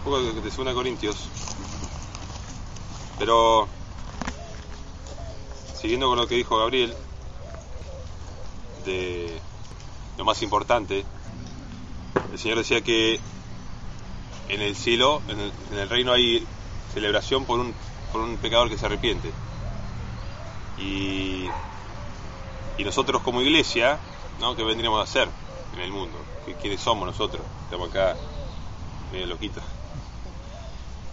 un poco de, de 2 Corintios. Pero siguiendo con lo que dijo Gabriel, de lo más importante, el Señor decía que en el cielo, en el, reino hay celebración por un, por un pecador que se arrepiente. Y, y nosotros como iglesia, ¿no? ¿Qué vendríamos a hacer en el mundo? ¿Qué, ¿Quiénes somos nosotros? Estamos acá medio loquitos.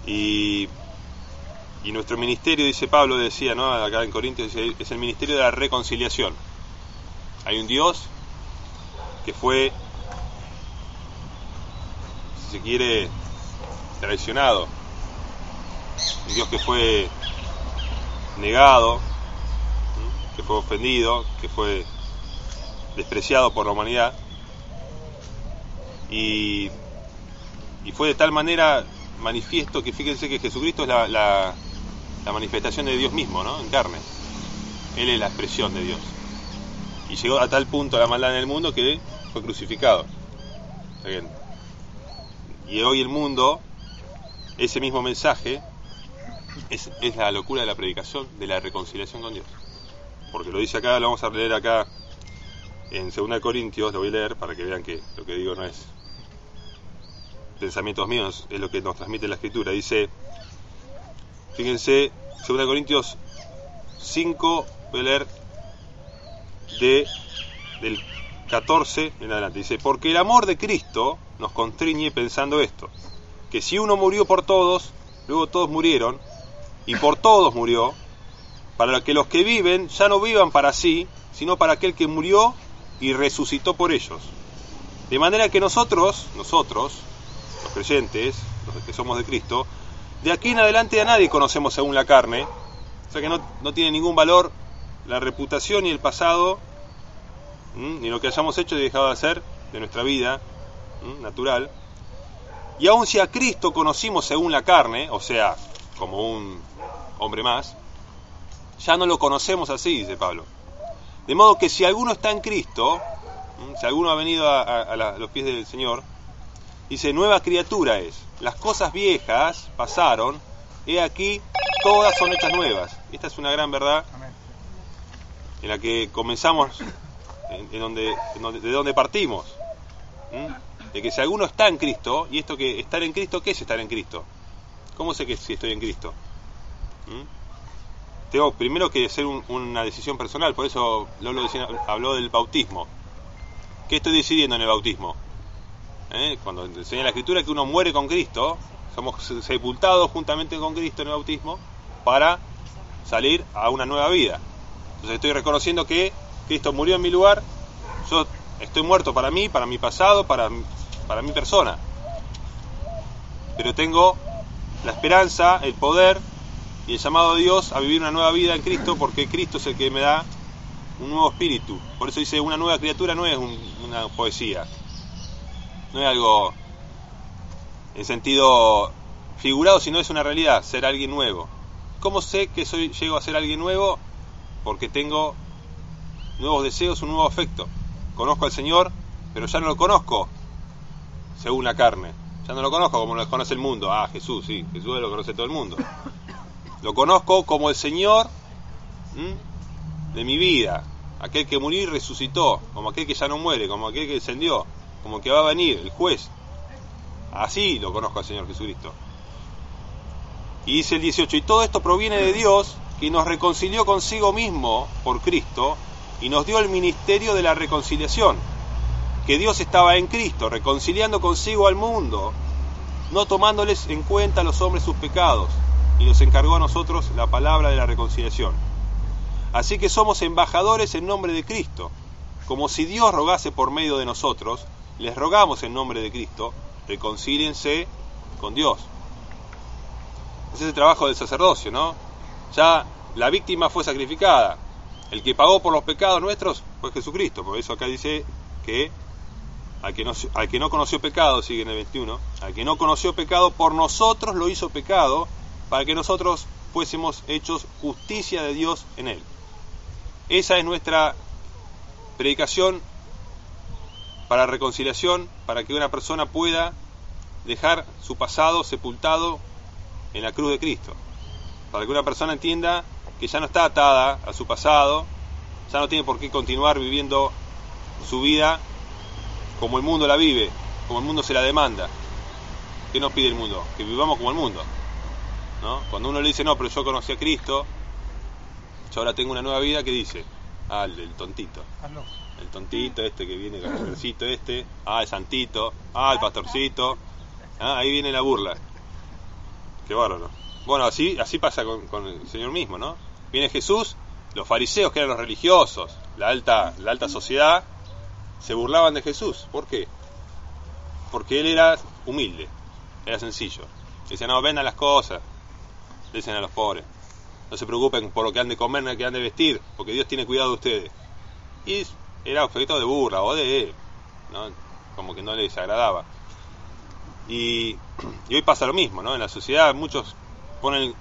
Y, nuestro ministerio, dice Pablo, decía, ¿no? Acá en Corintios, es el ministerio de la reconciliación. Hay un Dios que fue, si se quiere, traicionado. Un Dios que fue negado, que fue ofendido, que fue despreciado por la humanidad. Y, y fue de tal manera manifiesto que fíjense que Jesucristo es la, manifestación de Dios mismo, ¿no? En carne. Él es la expresión de Dios. Y llegó a tal punto la maldad en el mundo que fue crucificado. Y hoy el mundo, ese mismo mensaje, es, es, la locura de la predicación de la reconciliación con Dios. Porque lo dice acá, lo vamos a leer acá en 2 Corintios, lo voy a leer para que vean que lo que digo no es pensamientos míos, es lo que nos transmite la escritura. Dice, fíjense, 2 Corintios 5, voy de, del 14 en adelante. Dice, porque el amor de Cristo nos constriñe pensando esto, que si uno murió por todos, luego todos murieron, y por todos murió, para que los que viven ya no vivan para sí, sino para aquel que murió y resucitó por ellos. De manera que nosotros, nosotros, los creyentes, los que somos de Cristo, de aquí en adelante a nadie conocemos según la carne, o sea que no, no tiene ningún valor la reputación y el pasado, ni lo que hayamos hecho y dejado de hacer de nuestra vida natural. Y aun si a Cristo conocimos según la carne, o sea, como un hombre más, ya no lo conocemos así, dice Pablo. De modo que si alguno está en Cristo, si alguno ha venido a, a, a, los pies del Señor, dice, nueva criatura es. Las cosas viejas pasaron, he aquí, todas son hechas nuevas. Esta es una gran verdad en la que comenzamos, en, en donde, en donde, de donde partimos. ¿Mm? De que si alguno está en Cristo, y esto que estar en Cristo, ¿qué es estar en Cristo? ¿Cómo sé que si estoy en Cristo? ¿Mm? tengo primero que hacer un, una decisión personal, por eso Lolo habló del bautismo. ¿Qué estoy decidiendo en el bautismo? ¿Eh? Cuando enseña la escritura que uno muere con Cristo, somos sepultados juntamente con Cristo en el bautismo para salir a una nueva vida. Entonces estoy reconociendo que Cristo murió en mi lugar, yo estoy muerto para mí, para mi pasado, para, para mi persona. Pero tengo la esperanza, el poder y el llamado de Dios a vivir una nueva vida en Cristo porque Cristo es el que me da un nuevo espíritu. Por eso dice una nueva criatura no es un, una poesía, no es algo en sentido figurado, sino es una realidad, ser alguien nuevo. ¿Cómo sé que soy, llego a ser alguien nuevo? Porque tengo nuevos deseos, un nuevo afecto. Conozco al Señor, pero ya no lo conozco según la carne. Ya no lo conozco como lo conoce el mundo. Ah, Jesús, sí, Jesús lo conoce todo el mundo. Lo conozco como el Señor ¿m? de mi vida, aquel que murió y resucitó, como aquel que ya no muere, como aquel que descendió, como que va a venir, el juez. Así lo conozco al Señor Jesucristo. Y dice el 18, y todo esto proviene de Dios, que nos reconcilió consigo mismo por Cristo y nos dio el ministerio de la reconciliación. Que Dios estaba en Cristo, reconciliando consigo al mundo, no tomándoles en cuenta a los hombres sus pecados y nos encargó a nosotros la palabra de la reconciliación. Así que somos embajadores en nombre de Cristo. Como si Dios rogase por medio de nosotros, les rogamos en nombre de Cristo, reconcíliense con Dios. Ese es el trabajo del sacerdocio, ¿no? Ya la víctima fue sacrificada. El que pagó por los pecados nuestros fue Jesucristo. Por eso acá dice que al que no, al que no conoció pecado, sigue en el 21, al que no conoció pecado, por nosotros lo hizo pecado, para que nosotros fuésemos hechos justicia de Dios en él. Esa es nuestra predicación para reconciliación, para que una persona pueda dejar su pasado sepultado en la cruz de Cristo. Para que una persona entienda que ya no está atada a su pasado, ya no tiene por qué continuar viviendo su vida como el mundo la vive, como el mundo se la demanda. ¿Qué nos pide el mundo? Que vivamos como el mundo. ¿no? Cuando uno le dice, no, pero yo conocí a Cristo, yo ahora tengo una nueva vida, ¿qué dice? Ah, el, el tontito. El tontito este que viene con el este. Ah, el santito. Ah, el pastorcito. Ah, ahí viene la burla. Qué bárbaro. Bueno, así, así pasa con, con el Señor mismo, ¿no? Viene Jesús, los fariseos, que eran los religiosos, la alta, la alta sociedad, se burlaban de Jesús. ¿Por qué? Porque él era humilde, era sencillo. Decían, no, vendan las cosas, dicen a los pobres. No se preocupen por lo que han de comer lo que han de vestir, porque Dios tiene cuidado de ustedes. Y era objeto de burla o de... ¿no? Como que no les agradaba. Y, y hoy pasa lo mismo, ¿no? En la sociedad muchos ponen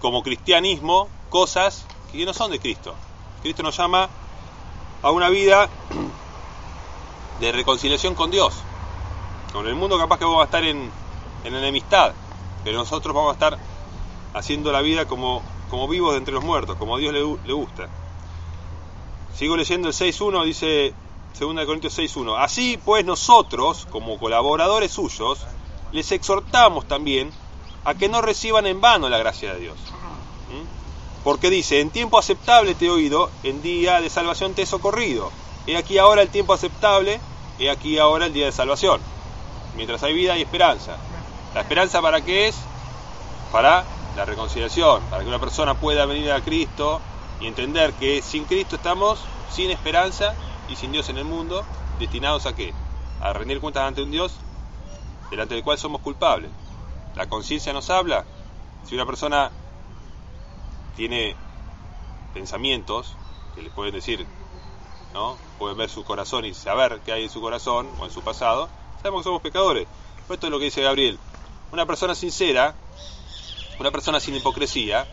como cristianismo cosas que no son de Cristo. Cristo nos llama a una vida de reconciliación con Dios. Con el mundo capaz que vamos a estar en, en enemistad, pero nosotros vamos a estar haciendo la vida como, como vivos de entre los muertos, como a Dios le, le gusta. Sigo leyendo el 6.1, dice 2 Corintios 6.1. Así pues nosotros, como colaboradores suyos, les exhortamos también a que no reciban en vano la gracia de Dios. ¿Mm? Porque dice, en tiempo aceptable te he oído, en día de salvación te he socorrido. He aquí ahora el tiempo aceptable, he aquí ahora el día de salvación. Mientras hay vida hay esperanza. ¿La esperanza para qué es? Para la reconciliación, para que una persona pueda venir a Cristo y entender que sin Cristo estamos sin esperanza y sin Dios en el mundo, destinados a qué? A rendir cuentas ante un Dios delante del cual somos culpables. La conciencia nos habla. Si una persona tiene pensamientos que le pueden decir, ¿no? Pueden ver su corazón y saber qué hay en su corazón o en su pasado, sabemos que somos pecadores. Pues esto es lo que dice Gabriel. Una persona sincera, una persona sin hipocresía,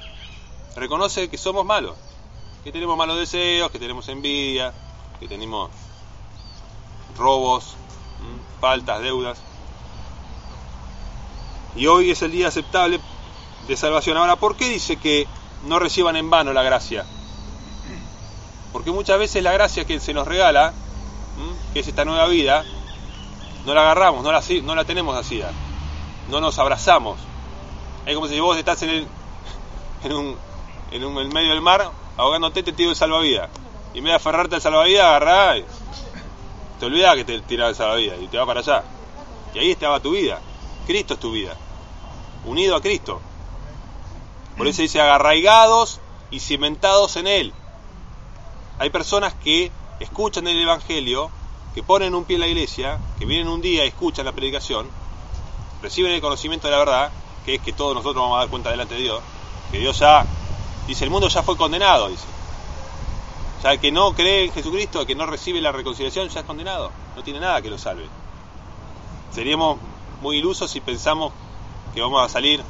reconoce que somos malos, que tenemos malos deseos, que tenemos envidia, que tenemos robos, faltas, deudas. Y hoy es el día aceptable de salvación. Ahora, ¿por qué dice que no reciban en vano la gracia? Porque muchas veces la gracia que se nos regala, que es esta nueva vida, no la agarramos, no la, no la tenemos así, no nos abrazamos. Es como si vos estás en, el, en, un, en, un, en medio del mar ahogándote, te tiro el salvavidas. Y en vez de aferrarte al salvavidas, agarrás, te olvidás que te tiraba el salvavidas y te va para allá. Y ahí estaba tu vida. Cristo es tu vida. Unido a Cristo. Por eso dice agarraigados y cimentados en Él. Hay personas que escuchan el Evangelio, que ponen un pie en la iglesia, que vienen un día y escuchan la predicación, reciben el conocimiento de la verdad, que es que todos nosotros vamos a dar cuenta delante de Dios, que Dios ya, dice, el mundo ya fue condenado, dice. Ya el que no cree en Jesucristo, el que no recibe la reconciliación, ya es condenado. No tiene nada que lo salve. Seríamos muy ilusos si pensamos que vamos a salir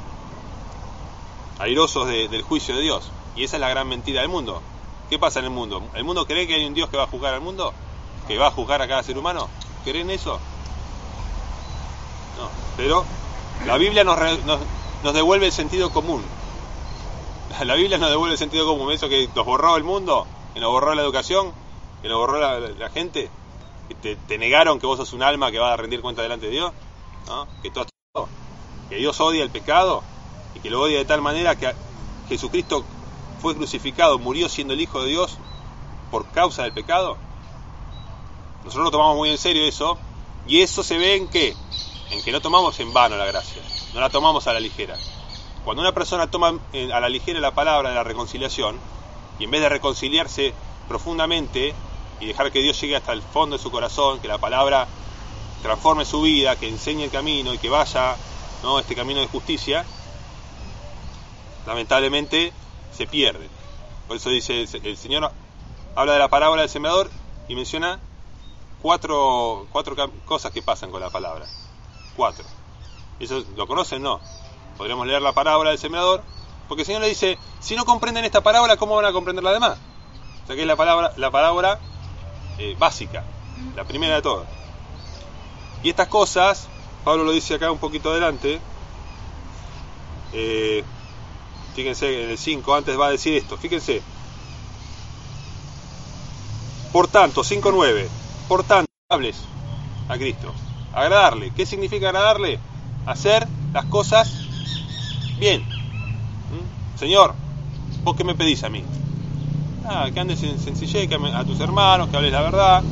airosos de, del juicio de Dios. Y esa es la gran mentira del mundo. ¿Qué pasa en el mundo? ¿El mundo cree que hay un Dios que va a juzgar al mundo? ¿Que va a juzgar a cada ser humano? ¿Creen eso? No. Pero la Biblia nos, devuelve el sentido común. La Biblia nos devuelve el sentido común. Eso que nos borró el mundo, que nos borró la educación, que nos borró la, gente, que te, te, negaron que vos sos un alma que va a rendir cuenta delante de Dios, ¿no? que, todo, que Dios odia el pecado y que lo odia de tal manera que Jesucristo fue crucificado, murió siendo el Hijo de Dios por causa del pecado. Nosotros lo tomamos muy en serio eso, y eso se ve en qué? En que no tomamos en vano la gracia, no la tomamos a la ligera. Cuando una persona toma a la ligera la palabra de la reconciliación, y en vez de reconciliarse profundamente y dejar que Dios llegue hasta el fondo de su corazón, que la palabra transforme su vida, que enseñe el camino y que vaya ¿no? este camino de justicia, lamentablemente se pierde. Por eso dice el Señor, habla de la parábola del sembrador y menciona cuatro, cuatro cosas que pasan con la palabra. Cuatro. ¿Eso lo conocen? No. Podríamos leer la parábola del sembrador, porque el Señor le dice, si no comprenden esta parábola, ¿cómo van a comprender la demás? O sea que es la palabra, la parábola eh, básica, la primera de todas. Y estas cosas Pablo lo dice acá un poquito adelante. Eh, fíjense en el 5, antes va a decir esto. Fíjense. Por tanto, 5.9. Por tanto, hables a Cristo. Agradarle. ¿Qué significa agradarle? Hacer las cosas bien. ¿Mm? Señor, ¿vos qué me pedís a mí? Ah, que andes en sencillez, que a tus hermanos, que hables la verdad,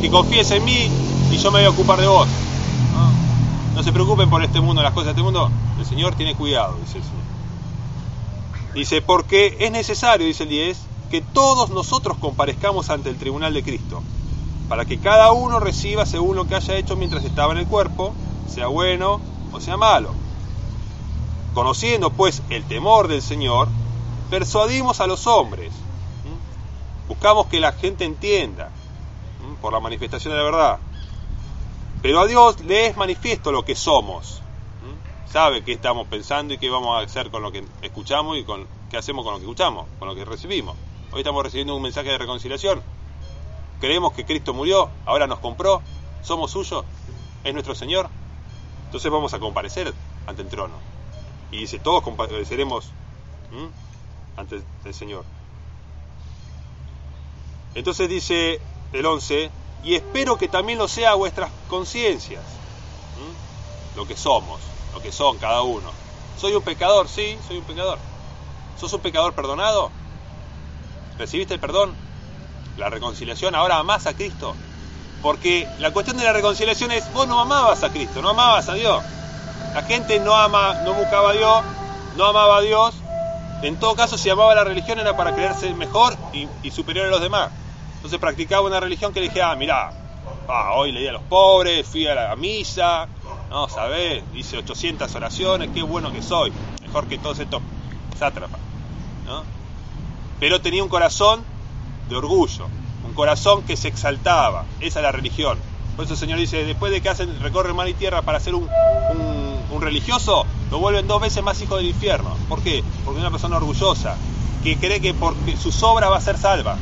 que confíes en mí y yo me voy a ocupar de vos. No, se preocupen por este mundo, las cosas de este mundo. El Señor tiene cuidado, dice el Señor. Dice, porque es necesario, dice el 10, que todos nosotros comparezcamos ante el tribunal de Cristo, para que cada uno reciba según lo que haya hecho mientras estaba en el cuerpo, sea bueno o sea malo. Conociendo pues el temor del Señor, persuadimos a los hombres. Buscamos que la gente entienda por la manifestación de la verdad. Pero a Dios le es manifiesto lo que somos. Sabe qué estamos pensando y qué vamos a hacer con lo que escuchamos y con qué hacemos con lo que escuchamos, con lo que recibimos. Hoy estamos recibiendo un mensaje de reconciliación. Creemos que Cristo murió, ahora nos compró, somos suyos, es nuestro Señor. Entonces vamos a comparecer ante el trono. Y dice, todos compareceremos ante el Señor. Entonces dice el 11, y espero que también lo sea vuestras conciencias, lo que somos, lo que son cada uno. ¿Soy un pecador? Sí, soy un pecador. ¿Sos un pecador perdonado? ¿Recibiste el perdón? ¿La reconciliación? ¿Ahora amás a Cristo? Porque la cuestión de la reconciliación es, vos no amabas a Cristo, no amabas a Dios. La gente no ama, no buscaba a Dios, no amaba a Dios. En todo caso, si amaba la religión era para creerse mejor y, superior a los demás. Entonces practicaba una religión que le dije, ah, mirá, ah, hoy leí a los pobres, fui a la misa, no, ¿sabés? Hice 800 oraciones, qué bueno que soy, mejor que todos estos sátrapas, ¿no? Pero tenía un corazón de orgullo, un corazón que se exaltaba, esa es la religión. Por eso el Señor dice, después de que hacen, recorren mar y tierra para ser un, religioso, lo vuelven dos veces más hijo del infierno. ¿Por qué? Porque es una persona orgullosa, que cree que porque su obra va a ser salva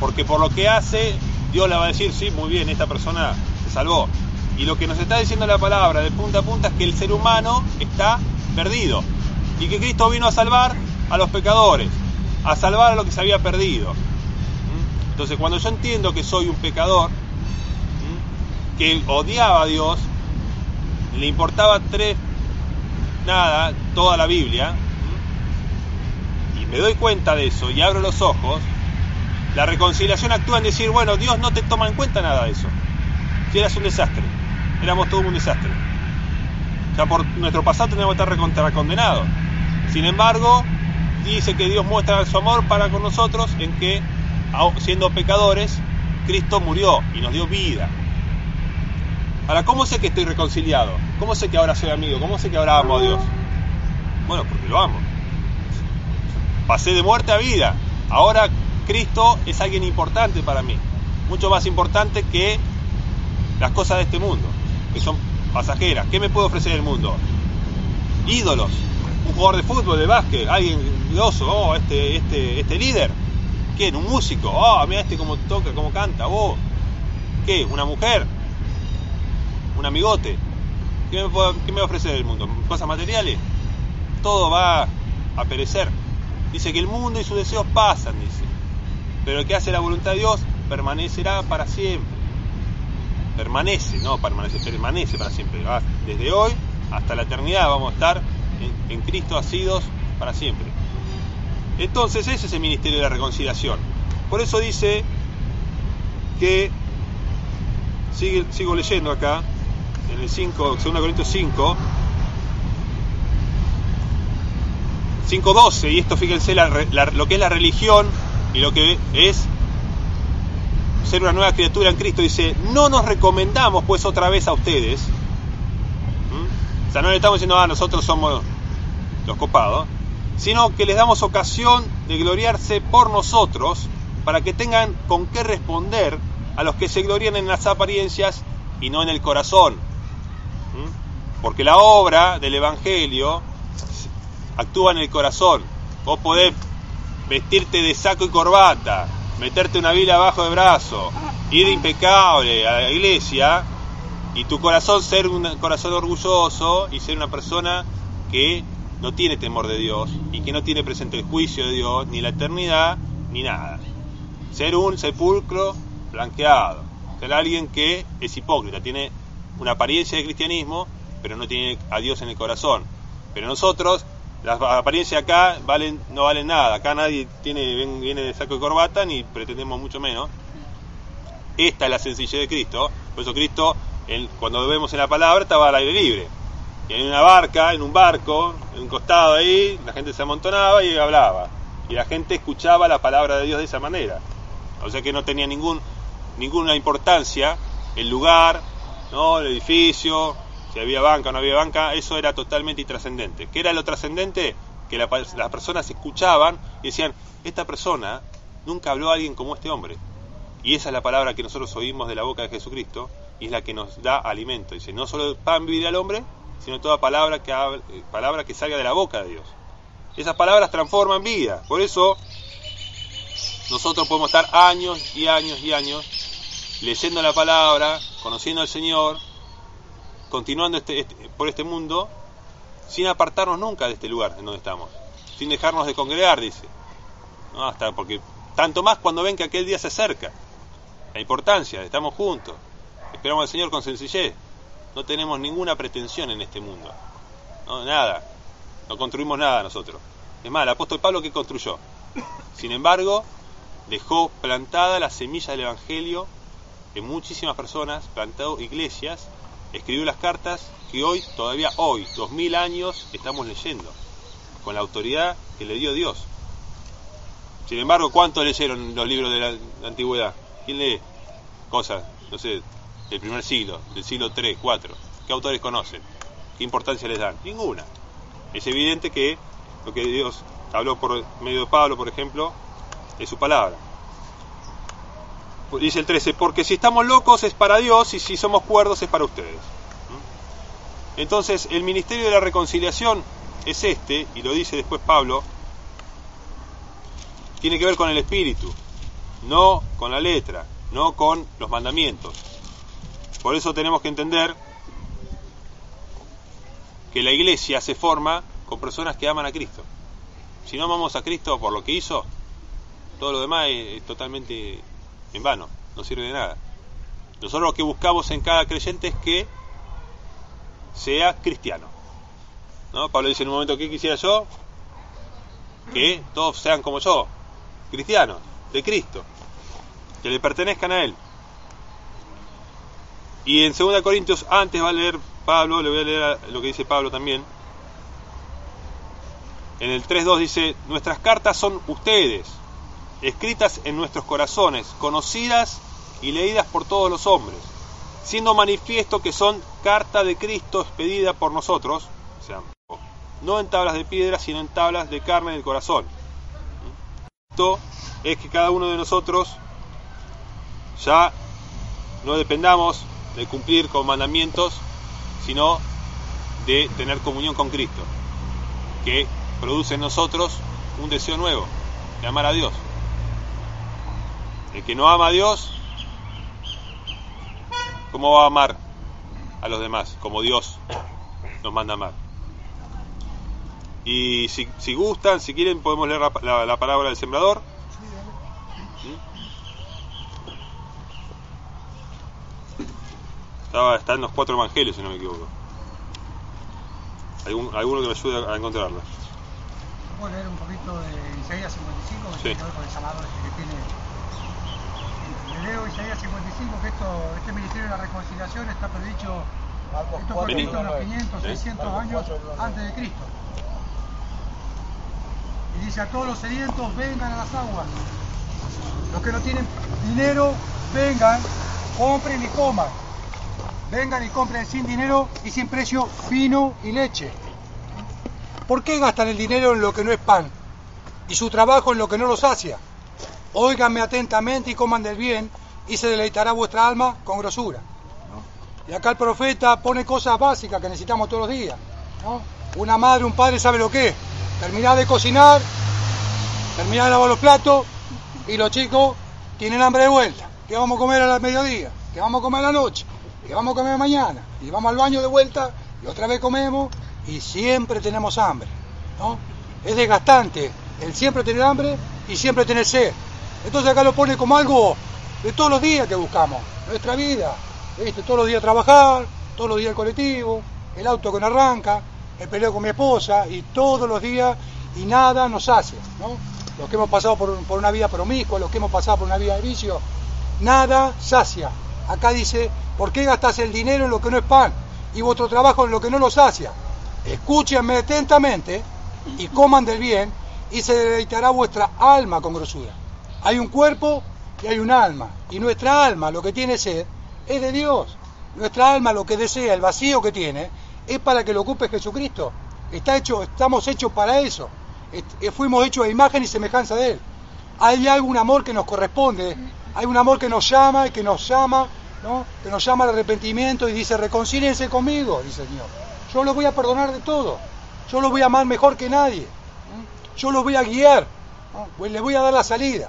porque por lo que hace, Dios le va a decir, sí, muy bien, esta persona se salvó. Y lo que nos está diciendo la palabra de punta a punta es que el ser humano está perdido y que Cristo vino a salvar a los pecadores, a salvar a lo que se había perdido. Entonces, cuando yo entiendo que soy un pecador, que odiaba a Dios, le importaba tres, nada, toda la Biblia, y me doy cuenta de eso y abro los ojos, la reconciliación actúa en decir, bueno, Dios no te toma en cuenta nada de eso. Si eras un desastre, éramos todos un desastre. Ya por nuestro pasado tenemos que estar condenados. Sin embargo, dice que Dios muestra su amor para con nosotros en que, siendo pecadores, Cristo murió y nos dio vida. Ahora, ¿cómo sé que estoy reconciliado? ¿Cómo sé que ahora soy amigo? ¿Cómo sé que ahora amo a Dios? Bueno, porque lo amo. Pasé de muerte a vida. Ahora Cristo es alguien importante para mí, mucho más importante que las cosas de este mundo, que son pasajeras. ¿Qué me puede ofrecer el mundo? Ídolos, un jugador de fútbol, de básquet, alguien glorioso, oh, este, este, este líder. ¿Quién? Un músico, oh, mira este cómo toca, cómo canta, oh. ¿Qué? ¿Una mujer? ¿Un amigote? ¿Qué me, ¿Qué me ofrece el mundo? ¿Cosas materiales? Todo va a perecer. Dice que el mundo y sus deseos pasan, dice. Pero el que hace la voluntad de Dios permanecerá para siempre. Permanece, no permanece, permanece para siempre. Desde hoy hasta la eternidad vamos a estar en, Cristo asidos para siempre. Entonces ese es el ministerio de la reconciliación. Por eso dice que, sigo leyendo acá, en el 5, 2 Corintios 5, 5.12, y esto fíjense lo que es la religión y lo que es ser una nueva criatura en Cristo. Dice, no nos recomendamos pues otra vez a ustedes. O sea, no le estamos diciendo, ah, nosotros somos los copados, sino que les damos ocasión de gloriarse por nosotros para que tengan con qué responder a los que se glorían en las apariencias y no en el corazón. Porque la obra del Evangelio actúa en el corazón. Vos podés vestirte de saco y corbata, meterte una vila abajo de brazo, ir impecable a la iglesia Y tu corazón ser un corazón orgulloso y ser una persona que no tiene temor de Dios y que no tiene presente el juicio de Dios, ni la eternidad, ni nada. Ser un sepulcro blanqueado. Ser alguien que es hipócrita, tiene una apariencia de cristianismo, pero no tiene a Dios en el corazón. Pero nosotros, las apariencias acá valen, no valen nada. Acá nadie tiene, viene de saco de corbata, ni pretendemos mucho menos. Esta es la sencillez de Cristo. Por eso Cristo, cuando vemos en la palabra, estaba al aire libre en una barca, en un barco, en un costado ahí, la gente se amontonaba y hablaba. Y la gente escuchaba la palabra de Dios de esa manera. O sea que no tenía ningún, ninguna importancia el lugar, ¿no? el edificio, si había banca o no había banca, eso era totalmente intrascendente. ¿Qué era lo trascendente? Que las personas escuchaban y decían, esta persona nunca habló a alguien como este hombre. Y esa es la palabra que nosotros oímos de la boca de Jesucristo y es la que nos da alimento. Dice, no solo pan vivirá al hombre, sino toda palabra que, eh, palabra que salga de la boca de Dios. Esas palabras transforman vida. Por eso nosotros podemos estar años y años y años leyendo la palabra, conociendo al Señor, continuando este, este, por este mundo, sin apartarnos nunca de este lugar en donde estamos, sin dejarnos de congregar, dice. ¿No? Hasta porque tanto más cuando ven que aquel día se acerca. La importancia, estamos juntos. Esperamos al Señor con sencillez. No tenemos ninguna pretensión en este mundo. No, nada. No construimos nada nosotros. Es más, el apóstol Pablo que construyó. Sin embargo, dejó plantada la semilla del Evangelio en muchísimas personas, plantó iglesias, escribió las cartas que hoy, todavía hoy, dos mil años, estamos leyendo, con la autoridad que le dio Dios. Sin embargo, ¿cuántos leyeron los libros de la antigüedad? ¿Quién lee? Cosas, no sé, del primer siglo, del siglo 3, 4. ¿Qué autores conocen? ¿Qué importancia les dan? Ninguna. Es evidente que lo que Dios habló por medio de Pablo, por ejemplo, es su palabra. Dice el 13, porque si estamos locos es para Dios y si somos cuerdos es para ustedes. ¿Mm? Entonces, el ministerio de la reconciliación es este, y lo dice después Pablo, tiene que ver con el espíritu, no con la letra, no con los mandamientos. Por eso tenemos que entender que la iglesia se forma con personas que aman a Cristo. Si no amamos a Cristo por lo que hizo, todo lo demás es, totalmente en vano, no sirve de nada. Nosotros lo que buscamos en cada creyente es que sea cristiano. ¿No? Pablo dice en un momento que quisiera yo que todos sean como yo, cristianos, de Cristo, que le pertenezcan a Él. Y en 2 Corintios, antes va a leer Pablo, le voy a leer lo que dice Pablo también. En el 3.2 dice, nuestras cartas son ustedes, escritas en nuestros corazones, conocidas y leídas por todos los hombres, siendo manifiesto que son carta de Cristo expedida por nosotros, o sea, no en tablas de piedra, sino en tablas de carne del corazón. Esto es que cada uno de nosotros ya no dependamos de cumplir con mandamientos, sino de tener comunión con Cristo, que produce en nosotros un deseo nuevo, de amar a Dios. El que no ama a Dios, ¿cómo va a amar a los demás? Como Dios nos manda amar. Y si, gustan, si quieren, podemos leer la palabra del sembrador. Estaba, está en los cuatro evangelios, si no me equivoco. ¿Algún, ¿Alguno que me ayude a encontrarlo? ¿Puedo leer un poquito de Isaías 55? Que sí. tiene que ver con el llamado este que tiene. Le leo Isaías 55 que esto, este ministerio de la reconciliación está predicho, esto fue escrito unos 500, ¿Sí? 600 años antes de Cristo. Y dice a todos los sedientos vengan a las aguas. Los que no tienen dinero, vengan, compren y coman. Vengan y compren sin dinero y sin precio vino y leche. ¿Por qué gastan el dinero en lo que no es pan y su trabajo en lo que no los sacia? Óiganme atentamente y coman del bien y se deleitará vuestra alma con grosura. Y acá el profeta pone cosas básicas que necesitamos todos los días. Una madre, un padre sabe lo que es. Terminar de cocinar, terminar de lavar los platos y los chicos tienen hambre de vuelta. ¿Qué vamos a comer a la mediodía? ¿Qué vamos a comer a la noche? Y vamos a comer mañana, y vamos al baño de vuelta, y otra vez comemos, y siempre tenemos hambre, ¿no? Es desgastante el siempre tener hambre y siempre tener sed. Entonces acá lo pone como algo de todos los días que buscamos, nuestra vida, ¿viste? Todos los días trabajar, todos los días el colectivo, el auto que no arranca, el peleo con mi esposa, y todos los días, y nada nos hace, ¿no? Los que hemos pasado por, por una vida promiscua, los que hemos pasado por una vida de vicio, nada sacia. Acá dice, ¿por qué gastas el dinero en lo que no es pan y vuestro trabajo en lo que no lo sacia? Escúchenme atentamente y coman del bien y se deleitará vuestra alma con grosura. Hay un cuerpo y hay un alma. Y nuestra alma, lo que tiene sed, es de Dios. Nuestra alma lo que desea, el vacío que tiene, es para que lo ocupe Jesucristo. Está hecho, estamos hechos para eso. Fuimos hechos a imagen y semejanza de Él. Hay algún amor que nos corresponde, hay un amor que nos llama y que nos llama, ¿no? que nos llama al arrepentimiento y dice, reconcíliense conmigo, dice el Señor. Yo los voy a perdonar de todo. Yo los voy a amar mejor que nadie. Yo los voy a guiar. Pues les voy a dar la salida.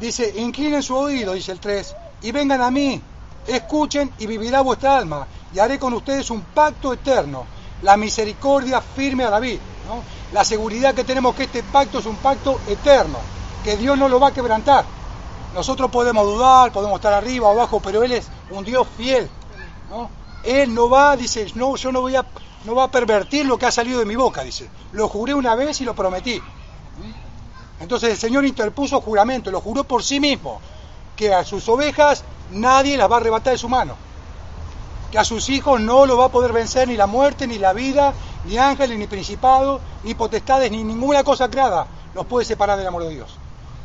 Dice, inclinen su oído, dice el 3, y vengan a mí, escuchen y vivirá vuestra alma, y haré con ustedes un pacto eterno, la misericordia firme a David, ¿no? la seguridad que tenemos que este pacto es un pacto eterno, que Dios no lo va a quebrantar. Nosotros podemos dudar, podemos estar arriba o abajo, pero Él es un Dios fiel. ¿no? Él no va, dice, no, yo no voy a, no va a pervertir lo que ha salido de mi boca, dice. Lo juré una vez y lo prometí. Entonces el Señor interpuso juramento, lo juró por sí mismo, que a sus ovejas nadie las va a arrebatar de su mano, que a sus hijos no lo va a poder vencer ni la muerte, ni la vida, ni ángeles, ni principados, ni potestades, ni ninguna cosa creada los puede separar del amor de Dios.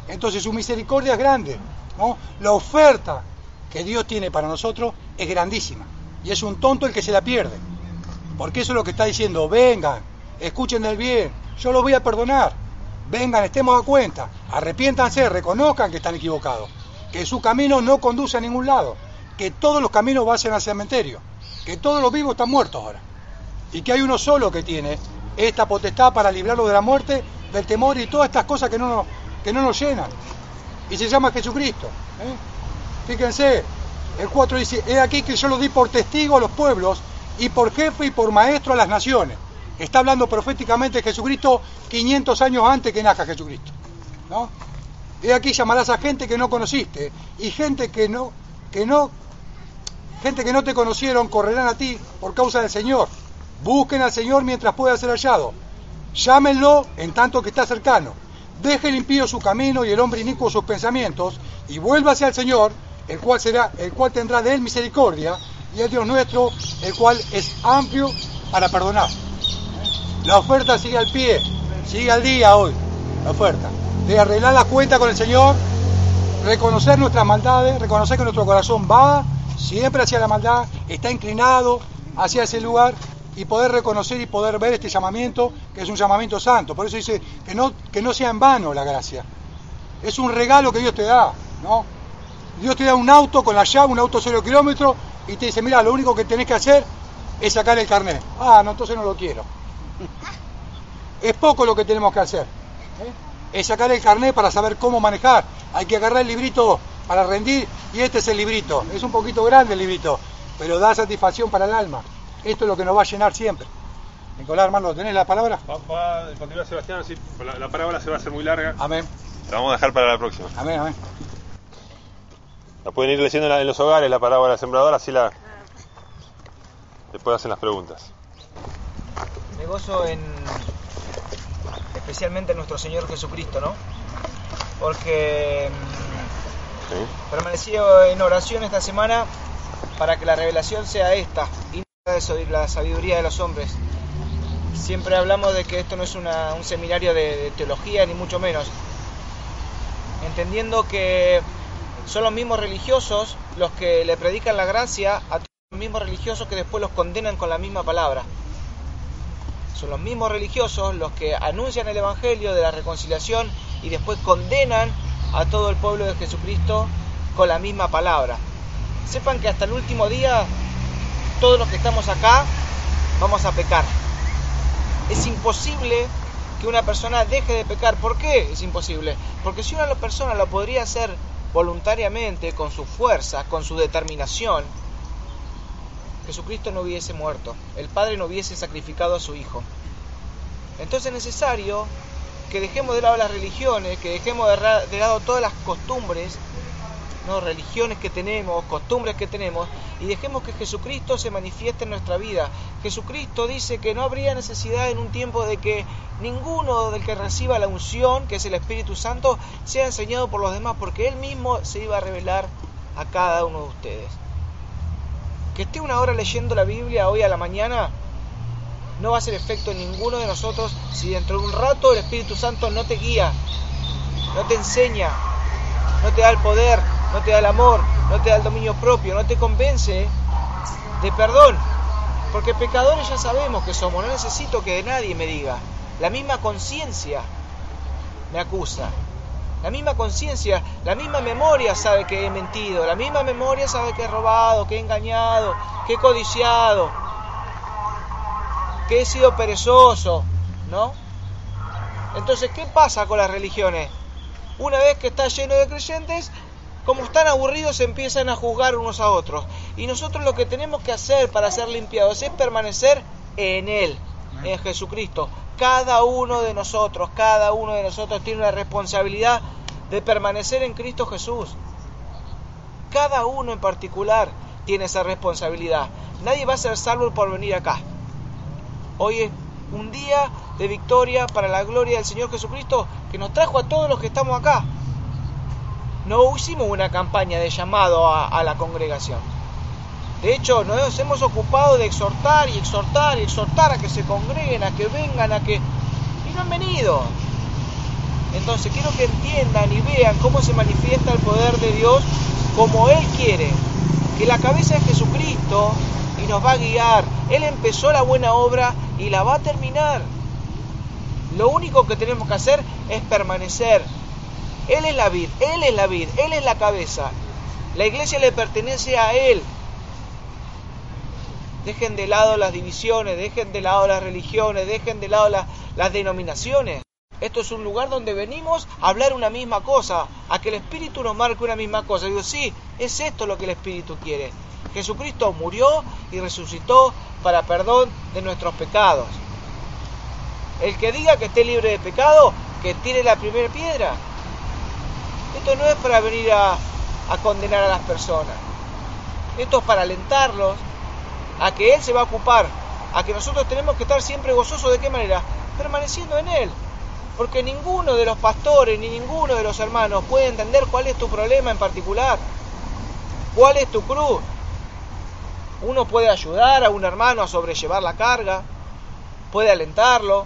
Entonces su misericordia es grande, ¿no? La oferta que Dios tiene para nosotros es grandísima. Y es un tonto el que se la pierde. Porque eso es lo que está diciendo, vengan, escuchen del bien, yo los voy a perdonar vengan, estemos a cuenta, arrepiéntanse, reconozcan que están equivocados, que su camino no conduce a ningún lado, que todos los caminos vayan al cementerio, que todos los vivos están muertos ahora, y que hay uno solo que tiene esta potestad para librarlo de la muerte, del temor y todas estas cosas que no nos, que no nos llenan, y se llama Jesucristo. ¿eh? Fíjense, el 4 dice, he aquí que yo lo di por testigo a los pueblos y por jefe y por maestro a las naciones. Está hablando proféticamente Jesucristo 500 años antes que nazca Jesucristo. ¿no? Y aquí llamarás a gente que no conociste y gente que no, que no, gente que no te conocieron correrán a ti por causa del Señor. Busquen al Señor mientras pueda ser hallado. Llámenlo en tanto que está cercano. Deje el impío su camino y el hombre inicuo sus pensamientos y vuélvase al Señor, el cual será, el cual tendrá de él misericordia y el Dios nuestro, el cual es amplio para perdonar. La oferta sigue al pie, sigue al día hoy, la oferta. De arreglar la cuenta con el Señor, reconocer nuestras maldades, reconocer que nuestro corazón va siempre hacia la maldad, está inclinado hacia ese lugar y poder reconocer y poder ver este llamamiento, que es un llamamiento santo. Por eso dice que no, que no sea en vano la gracia. Es un regalo que Dios te da, ¿no? Dios te da un auto con la llave, un auto cero kilómetros, y te dice, mira, lo único que tenés que hacer es sacar el carnet. Ah, no, entonces no lo quiero. Es poco lo que tenemos que hacer. ¿eh? Es sacar el carnet para saber cómo manejar. Hay que agarrar el librito para rendir y este es el librito. Es un poquito grande el librito, pero da satisfacción para el alma. Esto es lo que nos va a llenar siempre. Nicolás, hermano, ¿tenés la palabra? Va, a continuar Sebastián, la, la, palabra se va a hacer muy larga. Amén. La vamos a dejar para la próxima. Amén, amén. La pueden ir leyendo en los hogares, la palabra sembradora, así la... Después hacen las preguntas. Me gozo en especialmente en nuestro Señor Jesucristo, ¿no? Porque mm, permanecí en oración esta semana para que la revelación sea esta de la sabiduría de los hombres. Siempre hablamos de que esto no es un seminario de, teología, ni mucho menos. Entendiendo que son los mismos religiosos los que le predican la gracia a los mismos religiosos que después los condenan con la misma palabra son los mismos religiosos los que anuncian el Evangelio de la reconciliación y después condenan a todo el pueblo de Jesucristo con la misma palabra. Sepan que hasta el último día todos los que estamos acá vamos a pecar. Es imposible que una persona deje de pecar. ¿Por qué es imposible? Porque si una persona lo podría hacer voluntariamente, con su fuerza, con su determinación, Jesucristo no hubiese muerto, el Padre no hubiese sacrificado a su Hijo. Entonces es necesario que dejemos de lado las religiones, que dejemos de lado todas las costumbres, ¿no? religiones que tenemos, costumbres que tenemos, y dejemos que Jesucristo se manifieste en nuestra vida. Jesucristo dice que no habría necesidad en un tiempo de que ninguno del que reciba la unción, que es el Espíritu Santo, sea enseñado por los demás, porque Él mismo se iba a revelar a cada uno de ustedes. Que esté una hora leyendo la Biblia hoy a la mañana no va a hacer efecto en ninguno de nosotros si dentro de un rato el Espíritu Santo no te guía, no te enseña, no te da el poder, no te da el amor, no te da el dominio propio, no te convence de perdón. Porque pecadores ya sabemos que somos, no necesito que de nadie me diga. La misma conciencia me acusa. La misma conciencia, la misma memoria sabe que he mentido, la misma memoria sabe que he robado, que he engañado, que he codiciado, que he sido perezoso, ¿no? Entonces, ¿qué pasa con las religiones? Una vez que está lleno de creyentes, como están aburridos, empiezan a juzgar unos a otros. Y nosotros lo que tenemos que hacer para ser limpiados es permanecer en Él, en Jesucristo. Cada uno de nosotros, cada uno de nosotros tiene una responsabilidad de permanecer en Cristo Jesús. Cada uno en particular tiene esa responsabilidad. Nadie va a ser salvo por venir acá. Hoy es un día de victoria para la gloria del Señor Jesucristo que nos trajo a todos los que estamos acá. No hicimos una campaña de llamado a, la congregación. De hecho, nos hemos ocupado de exhortar y exhortar y exhortar a que se congreguen, a que vengan, a que... Y no han venido. Entonces quiero que entiendan y vean cómo se manifiesta el poder de Dios como Él quiere. Que la cabeza es Jesucristo y nos va a guiar. Él empezó la buena obra y la va a terminar. Lo único que tenemos que hacer es permanecer. Él es la vid, Él es la vid, Él es la cabeza. La iglesia le pertenece a Él. Dejen de lado las divisiones, dejen de lado las religiones, dejen de lado las denominaciones. Esto es un lugar donde venimos a hablar una misma cosa, a que el Espíritu nos marque una misma cosa. Digo, sí, es esto lo que el Espíritu quiere. Jesucristo murió y resucitó para perdón de nuestros pecados. El que diga que esté libre de pecado, que tire la primera piedra. Esto no es para venir a, condenar a las personas. Esto es para alentarlos a que Él se va a ocupar, a que nosotros tenemos que estar siempre gozosos de qué manera, permaneciendo en Él. Porque ninguno de los pastores ni ninguno de los hermanos puede entender cuál es tu problema en particular, cuál es tu cruz, uno puede ayudar a un hermano a sobrellevar la carga, puede alentarlo,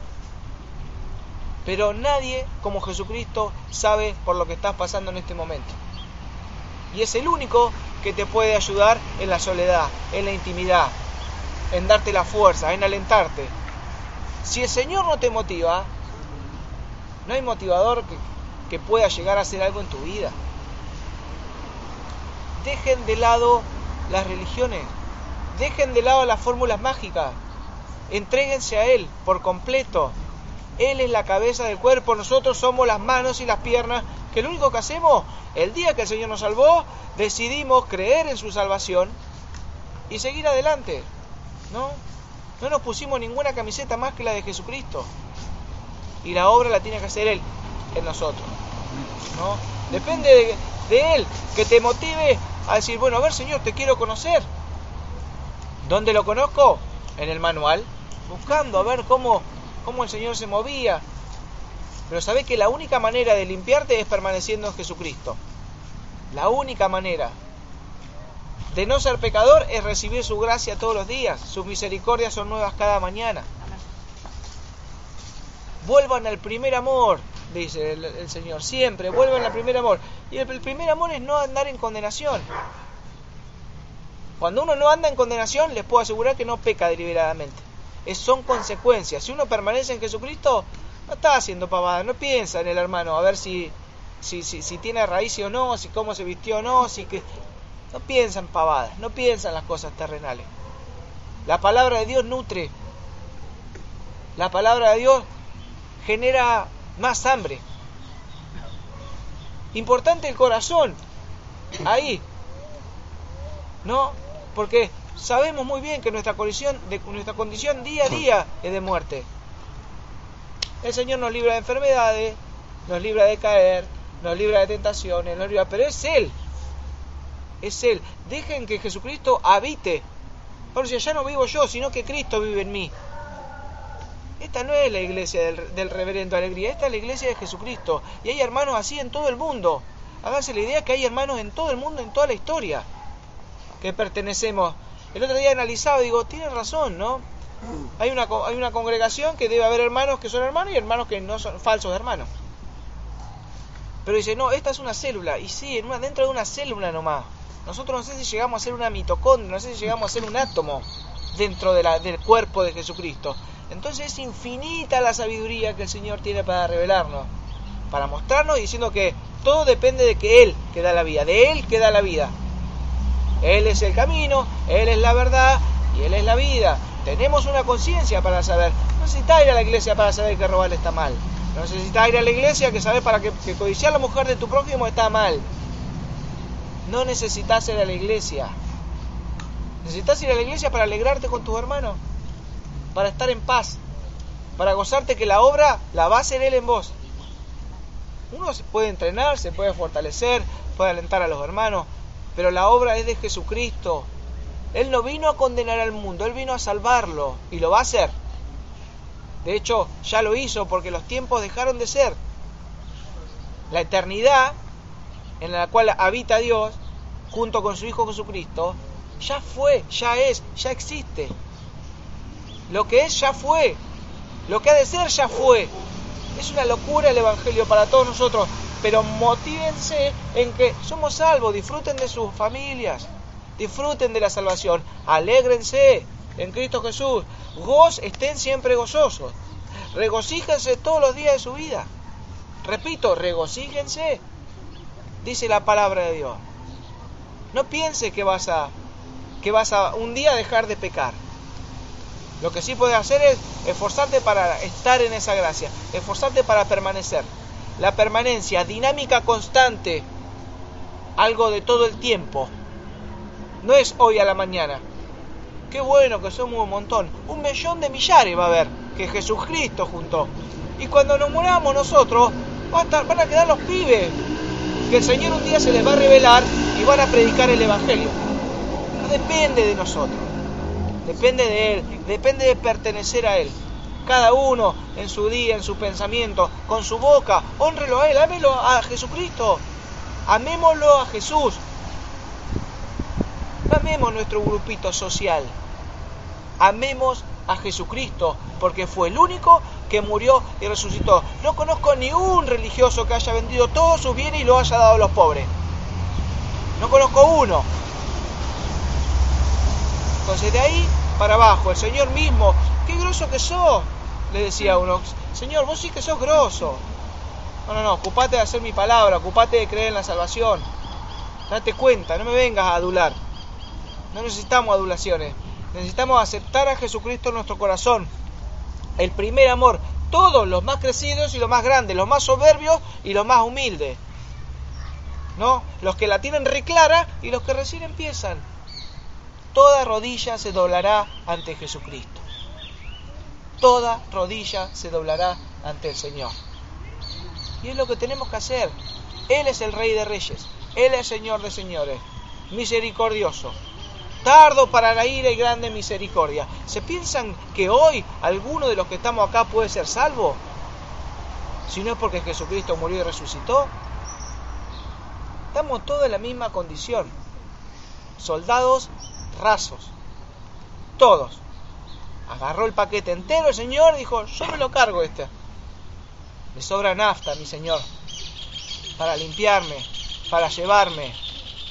pero nadie como Jesucristo sabe por lo que estás pasando en este momento. Y es el único que te puede ayudar en la soledad, en la intimidad, en darte la fuerza, en alentarte. Si el Señor no te motiva, no hay motivador que, pueda llegar a hacer algo en tu vida. Dejen de lado las religiones, Dejen de lado las fórmulas mágicas. Entréguense a Él por completo. Él es la cabeza del cuerpo, nosotros somos las manos y las piernas, que lo único que hacemos, el día que el Señor nos salvó, decidimos creer en su salvación y seguir adelante. ¿No? No nos pusimos ninguna camiseta más que la de Jesucristo. Y la obra la tiene que hacer Él en nosotros. ¿No? Depende de, de Él que te motive a decir, bueno, a ver Señor, te quiero conocer. ¿Dónde lo conozco? En el manual, buscando a ver cómo, cómo el Señor se movía. Pero sabés que la única manera de limpiarte es permaneciendo en Jesucristo. La única manera de no ser pecador es recibir su gracia todos los días. Sus misericordias son nuevas cada mañana. Vuelvan al primer amor, dice el, Señor, siempre, vuelvan al primer amor. Y el primer amor es no andar en condenación. Cuando uno no anda en condenación, les puedo asegurar que no peca deliberadamente. Son consecuencias. Si uno permanece en Jesucristo, no está haciendo pavada, no piensa en el hermano, a ver si, si, si, si tiene raíces o no, si cómo se vistió o no, si que... No piensa en pavadas, no piensa en las cosas terrenales. La palabra de Dios nutre. La palabra de Dios genera más hambre. Importante el corazón. ahí. ¿No? Porque sabemos muy bien que nuestra condición, de, nuestra condición día a día es de muerte. El Señor nos libra de enfermedades, nos libra de caer, nos libra de tentaciones, nos libra, pero es Él. Es Él. Dejen que Jesucristo habite. Por si ya no vivo yo, sino que Cristo vive en mí. Esta no es la iglesia del, del, reverendo Alegría, esta es la iglesia de Jesucristo. Y hay hermanos así en todo el mundo. Háganse la idea que hay hermanos en todo el mundo, en toda la historia, que pertenecemos. El otro día analizaba y digo, tiene razón, ¿no? Hay una, hay una congregación que debe haber hermanos que son hermanos y hermanos que no son falsos hermanos. Pero dice, no, esta es una célula. Y sí, en una, dentro de una célula nomás. Nosotros no sé si llegamos a ser una mitocondria, no sé si llegamos a ser un átomo dentro de la, del cuerpo de Jesucristo. Entonces es infinita la sabiduría que el Señor tiene para revelarnos, para mostrarnos diciendo que todo depende de que Él que da la vida, de Él que da la vida. Él es el camino, Él es la verdad y Él es la vida. Tenemos una conciencia para saber. No necesitas ir a la iglesia para saber que robar está mal. No necesitas ir a la iglesia que saber para que, que codiciar a la mujer de tu prójimo está mal. No necesitas ir a la iglesia. Necesitas ir a la iglesia para alegrarte con tus hermanos, para estar en paz, para gozarte que la obra la va a hacer Él en vos. Uno se puede entrenar, se puede fortalecer, puede alentar a los hermanos, pero la obra es de Jesucristo. Él no vino a condenar al mundo, Él vino a salvarlo y lo va a hacer. De hecho, ya lo hizo porque los tiempos dejaron de ser. La eternidad en la cual habita Dios, junto con su Hijo Jesucristo, ya fue, ya es, ya existe. Lo que es ya fue. Lo que ha de ser ya fue. Es una locura el Evangelio para todos nosotros, pero motívense en que somos salvos, disfruten de sus familias, disfruten de la salvación, alégrense en Cristo Jesús, goz, estén siempre gozosos, regocíjense todos los días de su vida. Repito, regocíjense, dice la palabra de Dios. No piense que vas a que vas a un día dejar de pecar. Lo que sí puedes hacer es esforzarte para estar en esa gracia, esforzarte para permanecer. La permanencia, dinámica constante, algo de todo el tiempo. No es hoy a la mañana. Qué bueno que somos un montón. Un millón de millares va a haber que Jesucristo juntó. Y cuando nos muramos nosotros, a, van a quedar los pibes. Que el Señor un día se les va a revelar y van a predicar el Evangelio. No depende de nosotros. Depende de Él. Depende de pertenecer a Él. Cada uno en su día, en su pensamiento, con su boca, honrelo a Él, ámelo a Jesucristo. Amémoslo a Jesús. Amemos nuestro grupito social. Amemos a Jesucristo, porque fue el único que murió y resucitó. No conozco ni un religioso que haya vendido todos sus bienes y lo haya dado a los pobres. No conozco uno. Entonces de ahí para abajo, el Señor mismo, qué groso que sos, le decía uno, Señor, vos sí que sos groso. No, no, no, ocupate de hacer mi palabra, ocupate de creer en la salvación. Date cuenta, no me vengas a adular. No necesitamos adulaciones. Necesitamos aceptar a Jesucristo en nuestro corazón. El primer amor. Todos los más crecidos y los más grandes, los más soberbios y los más humildes. ¿No? Los que la tienen reclara y los que recién empiezan. Toda rodilla se doblará ante Jesucristo. Toda rodilla se doblará ante el Señor. Y es lo que tenemos que hacer. Él es el Rey de Reyes. Él es Señor de Señores. Misericordioso tardo para la ira y grande misericordia. ¿Se piensan que hoy alguno de los que estamos acá puede ser salvo? Si no es porque Jesucristo murió y resucitó. Estamos todos en la misma condición. Soldados rasos. Todos. Agarró el paquete entero el Señor dijo, yo me lo cargo este. Le sobra nafta, mi Señor, para limpiarme, para llevarme,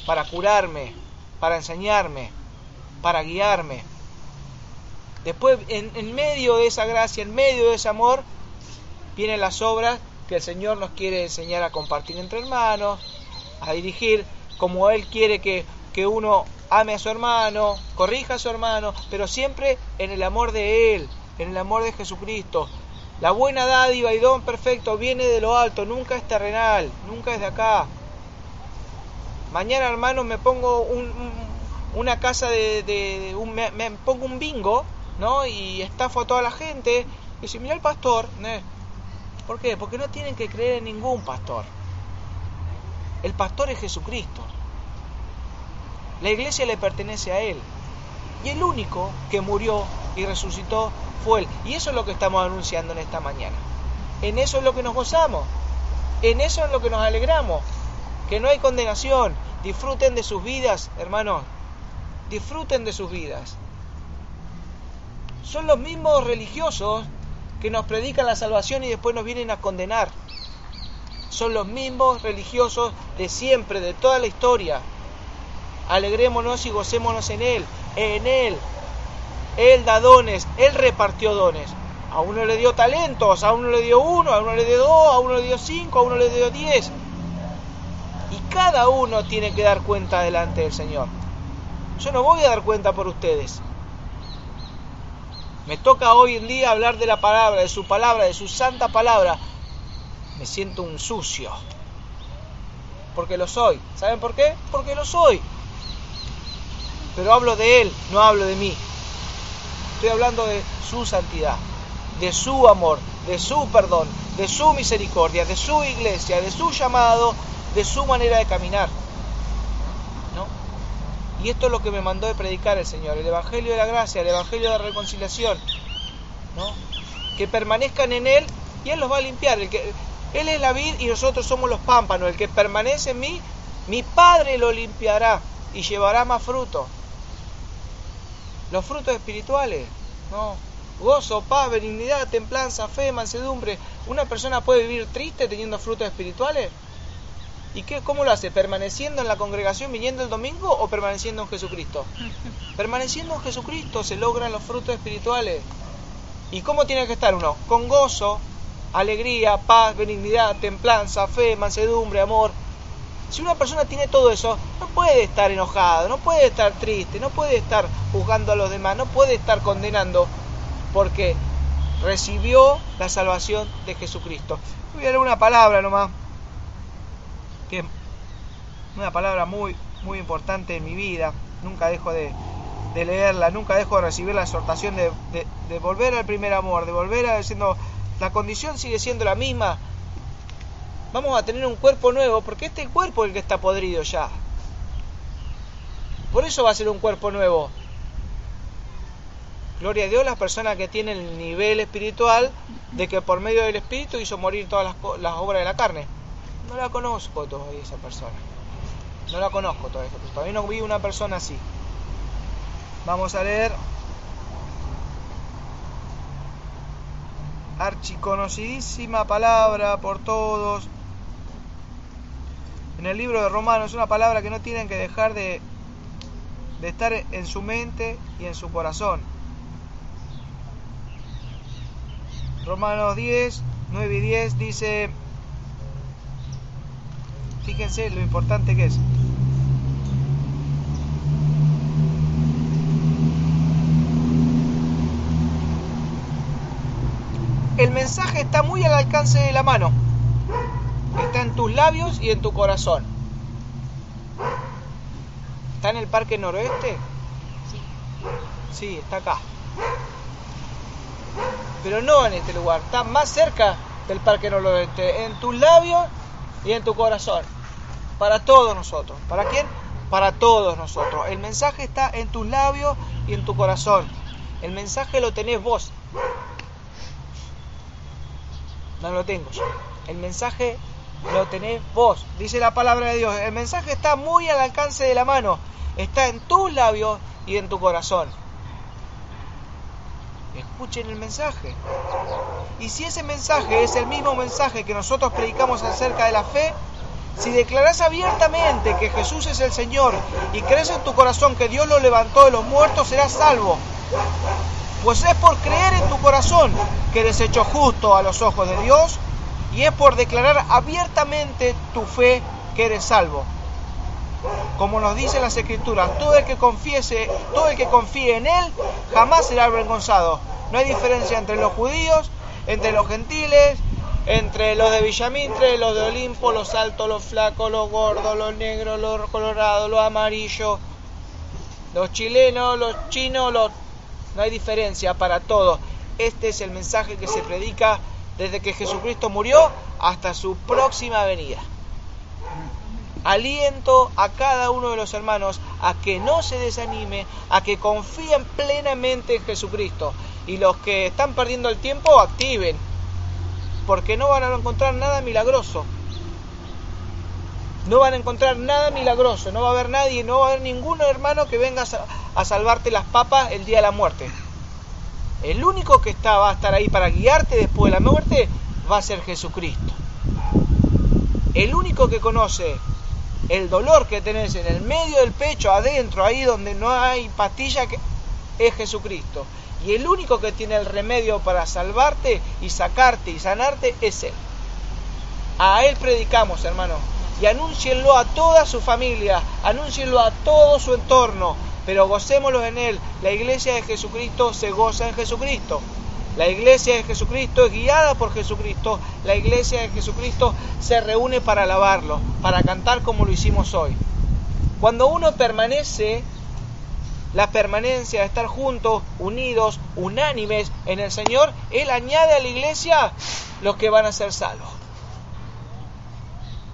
para curarme, para enseñarme, para guiarme. Después, en, en, medio de esa gracia, en medio de ese amor, vienen las obras que el Señor nos quiere enseñar a compartir entre hermanos, a dirigir como Él quiere que, que uno ame a su hermano, corrija a su hermano, pero siempre en el amor de Él, en el amor de Jesucristo. La buena dádiva y don perfecto viene de lo alto, nunca es terrenal, nunca es de acá. Mañana, hermano, me pongo un, una casa de... un, me, pongo un bingo, ¿no? Y estafo a toda la gente. Y dice, mira el pastor. ¿Por qué? Porque no tienen que creer en ningún pastor. El pastor es Jesucristo. La iglesia le pertenece a Él. Y el único que murió y resucitó fue Él. Y eso es lo que estamos anunciando en esta mañana. En eso es lo que nos gozamos. En eso es lo que nos alegramos. Que no hay condenación. Disfruten de sus vidas, hermanos. Disfruten de sus vidas. Son los mismos religiosos que nos predican la salvación y después nos vienen a condenar. Son los mismos religiosos de siempre, de toda la historia. Alegrémonos y gocémonos en Él, en Él. Él da dones, Él repartió dones. A uno le dio talentos, a uno le dio uno, a uno le dio dos, a uno le dio cinco, a uno le dio diez. Y cada uno tiene que dar cuenta delante del Señor. Yo no voy a dar cuenta por ustedes. Me toca hoy en día hablar de la palabra, de su palabra, de su santa palabra. Me siento un sucio. Porque lo soy. ¿Saben por qué? Porque lo soy. Pero hablo de Él, no hablo de mí. Estoy hablando de su santidad, de su amor, de su perdón, de su misericordia, de su iglesia, de su llamado, de su manera de caminar. ¿No? Y esto es lo que me mandó de predicar el Señor, el Evangelio de la gracia, el Evangelio de la reconciliación. ¿no? Que permanezcan en Él y Él los va a limpiar. El que, él es la vid y nosotros somos los pámpanos. El que permanece en mí, mi Padre lo limpiará y llevará más fruto. Los frutos espirituales, ¿no? Gozo, paz, benignidad, templanza, fe, mansedumbre. ¿Una persona puede vivir triste teniendo frutos espirituales? ¿Y qué, cómo lo hace? ¿Permaneciendo en la congregación, viniendo el domingo o permaneciendo en Jesucristo? Permaneciendo en Jesucristo se logran los frutos espirituales. ¿Y cómo tiene que estar uno? Con gozo, alegría, paz, benignidad, templanza, fe, mansedumbre, amor. Si una persona tiene todo eso, no puede estar enojado, no puede estar triste, no puede estar juzgando a los demás, no puede estar condenando, porque recibió la salvación de Jesucristo. Voy a leer una palabra nomás, que una palabra muy, muy importante en mi vida. Nunca dejo de, leerla, nunca dejo de recibir la exhortación de, de, volver al primer amor, de volver a diciendo la condición sigue siendo la misma. Vamos a tener un cuerpo nuevo porque este cuerpo es el que está podrido ya. Por eso va a ser un cuerpo nuevo. Gloria a Dios las personas que tienen el nivel espiritual de que por medio del espíritu hizo morir todas las, obras de la carne. No la conozco todavía esa persona. No la conozco todavía. Todavía no vi una persona así. Vamos a leer archiconocidísima palabra por todos. En el libro de Romanos, es una palabra que no tienen que dejar de, de estar en su mente y en su corazón. Romanos 10, 9 y 10 dice, fíjense lo importante que es. el mensaje está muy al alcance de la mano. Está en tus labios y en tu corazón. ¿Está en el Parque Noroeste? Sí. Sí, está acá. Pero no en este lugar, está más cerca del Parque Noroeste, en tus labios y en tu corazón. Para todos nosotros. ¿Para quién? Para todos nosotros. El mensaje está en tus labios y en tu corazón. El mensaje lo tenés vos no lo tengo yo. El mensaje lo tenés vos, dice la palabra de Dios. El mensaje está muy al alcance de la mano, está en tus labios y en tu corazón. Escuchen el mensaje. Y si ese mensaje es el mismo mensaje que nosotros predicamos acerca de la fe, si declaras abiertamente que Jesús es el Señor y crees en tu corazón que Dios lo levantó de los muertos, serás salvo. Pues es por creer en tu corazón que eres hecho justo a los ojos de Dios y es por declarar abiertamente tu fe que eres salvo. Como nos dice las escrituras, todo el que confiese, todo el que confíe en él jamás será avergonzado. No hay diferencia entre los judíos, entre los gentiles, entre los de Villamintre, los de Olimpo, los altos, los flacos, los gordos, los negros, los colorados, los amarillos, los chilenos, los chinos, los... no hay diferencia para todos. Este es el mensaje que se predica desde que Jesucristo murió hasta su próxima venida. Aliento a cada uno de los hermanos a que no se desanime, a que confíen plenamente en Jesucristo. Y los que están perdiendo el tiempo, activen, porque no van a encontrar nada milagroso. No van a encontrar nada milagroso, no va a haber nadie, no va a haber ningún hermano que venga a salvarte las papas el día de la muerte. El único que va a estar ahí para guiarte después de la muerte va a ser Jesucristo. El único que conoce el dolor que tenés en el medio del pecho, adentro, ahí donde no hay pastilla, es Jesucristo. Y el único que tiene el remedio para salvarte y sacarte y sanarte es Él. A Él predicamos, hermano. Y anúncienlo a toda su familia, anúncienlo a todo su entorno, pero gocémoslo en Él. La iglesia de Jesucristo se goza en Jesucristo. La iglesia de Jesucristo es guiada por Jesucristo. La iglesia de Jesucristo se reúne para alabarlo, para cantar como lo hicimos hoy. Cuando uno permanece, la permanencia de estar juntos, unidos, unánimes en el Señor, Él añade a la iglesia los que van a ser salvos.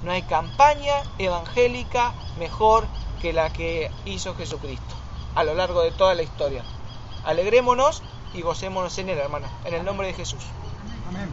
No hay campaña evangélica mejor que la que hizo Jesucristo a lo largo de toda la historia. Alegrémonos y gocémonos en él, hermano, en el nombre de Jesús. Amén.